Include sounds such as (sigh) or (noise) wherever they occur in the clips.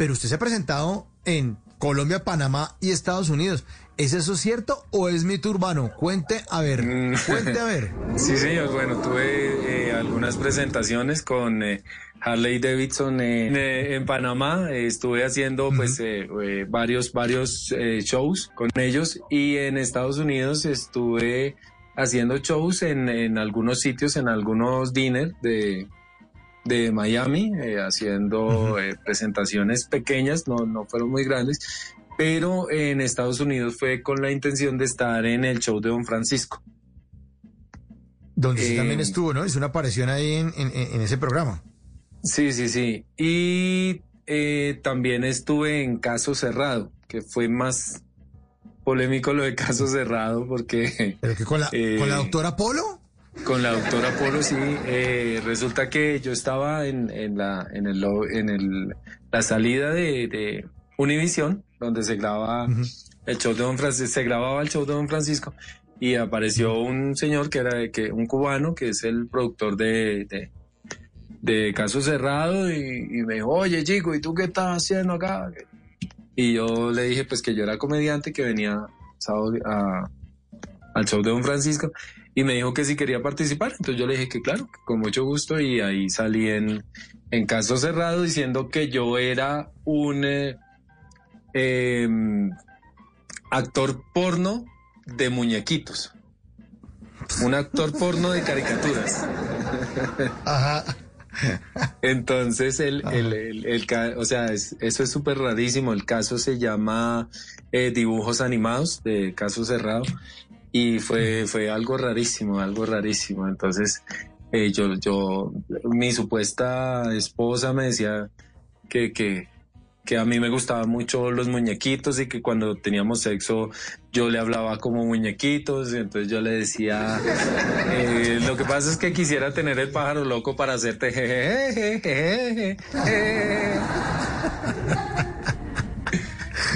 pero usted se ha presentado en Colombia, Panamá y Estados Unidos. ¿Es eso cierto o es mito urbano? Cuente a ver, Mm. cuente a ver. (laughs) Sí, señor. Bueno, tuve eh, algunas presentaciones con eh, Harley Davidson en, eh, en Panamá. Estuve haciendo pues varios, varios shows con ellos y en Estados Unidos estuve haciendo shows en, en algunos sitios, en algunos dinner de, de Miami, eh, haciendo eh, presentaciones pequeñas, no, no fueron muy grandes, pero en Estados Unidos fue con la intención de estar en el show de Don Francisco. Donde Eh, también estuvo, ¿no? Hizo una aparición ahí en, en- en ese programa. Sí, sí, sí. Y eh, también estuve en Caso Cerrado, que fue más polémico lo de Caso Cerrado, porque ¿Pero que con la, Eh, con la doctora Polo? Con la doctora Polo sí, eh, resulta que yo estaba en, en la, en el, en el, la salida de, de Univision, donde se graba Ujú. el show de Don Francisco, se grababa el show de Don Francisco, y apareció un señor que era de que, un cubano, que es el productor de, de, de Caso Cerrado, y, y me dijo, oye chico, ¿y tú qué estás haciendo acá? Y yo le dije pues que yo era comediante, que venía sábado a- al show de Don Francisco, y me dijo que si quería participar, entonces yo le dije que claro, que con mucho gusto, y ahí salí en, en Caso Cerrado diciendo que yo era un... eh, em, actor porno de muñequitos. Un actor porno de caricaturas. Ajá. Entonces, el, el, el- o sea, es- eso es súper rarísimo. El caso se llama eh, Dibujos Animados de Caso Cerrado y fue, fue algo rarísimo, algo rarísimo. Entonces, eh, yo, yo, mi supuesta esposa me decía que, que, que a mí me gustaban mucho los muñequitos y que cuando teníamos sexo yo le hablaba como muñequitos y entonces yo le decía eh, lo que pasa es que quisiera tener el pájaro loco para hacerte jejeje, jejeje, jejeje.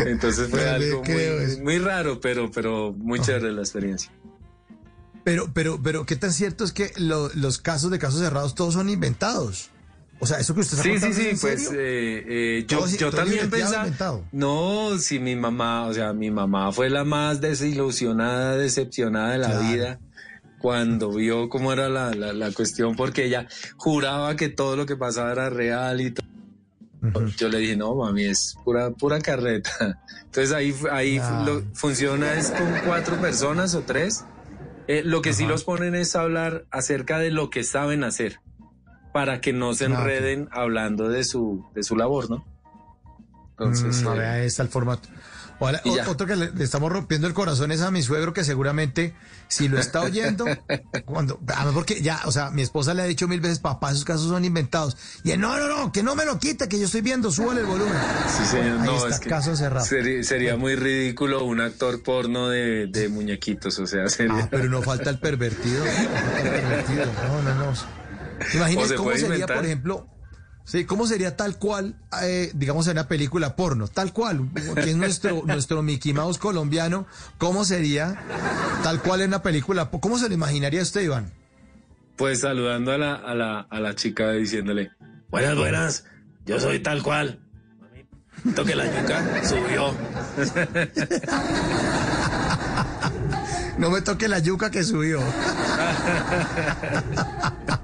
(laughs) entonces fue algo muy, muy raro pero pero muy chévere la experiencia Pero, pero, pero, ¿qué tan cierto es que lo- los casos de casos cerrados todos son inventados? O sea, eso que usted está Sí, sí, sí, en pues serio? eh, eh, yo, Todo sí- yo todo también pensaba, inventado. no, si mi mamá, o sea, mi mamá fue la más desilusionada, decepcionada de la Claro. vida cuando vio cómo era la, la, la cuestión, porque ella juraba que todo lo que pasaba era real y todo. Yo le dije, no, mami, es pura, pura carreta. (laughs) Entonces ahí, ahí Claro. lo- funciona es con cuatro personas o tres. Eh, lo que sí los ponen es hablar acerca de lo que saben hacer para que no se Ah, enreden hablando de su, de su labor, ¿no? Entonces, Mm, eh, vea, ahí está el formato. Ya. otro que le, le estamos rompiendo el corazón es a mi suegro que seguramente si lo está oyendo (laughs) cuando porque ya o sea mi esposa le ha dicho mil veces papá esos casos son inventados y él no no no que no me lo quite que yo estoy viendo súbale el volumen sí, señor, ahí no, está es que caso cerrado Sería, sería muy ridículo un actor porno de, de muñequitos, o sea, sería... ah pero no falta el pervertido no falta el pervertido no no no (laughs) se cómo sería inventar. por ejemplo Sí, ¿cómo sería tal cual, eh, digamos, en una película porno? Tal cual, que es nuestro, (laughs) nuestro Mickey Mouse colombiano, ¿cómo sería tal cual en una película? ¿Cómo se lo imaginaría usted, Iván? Pues saludando a la, a la, a la chica diciéndole, buenas, buenas, yo soy tal cual. Toque la yuca, subió. (laughs) No me toque la yuca que subió. (laughs)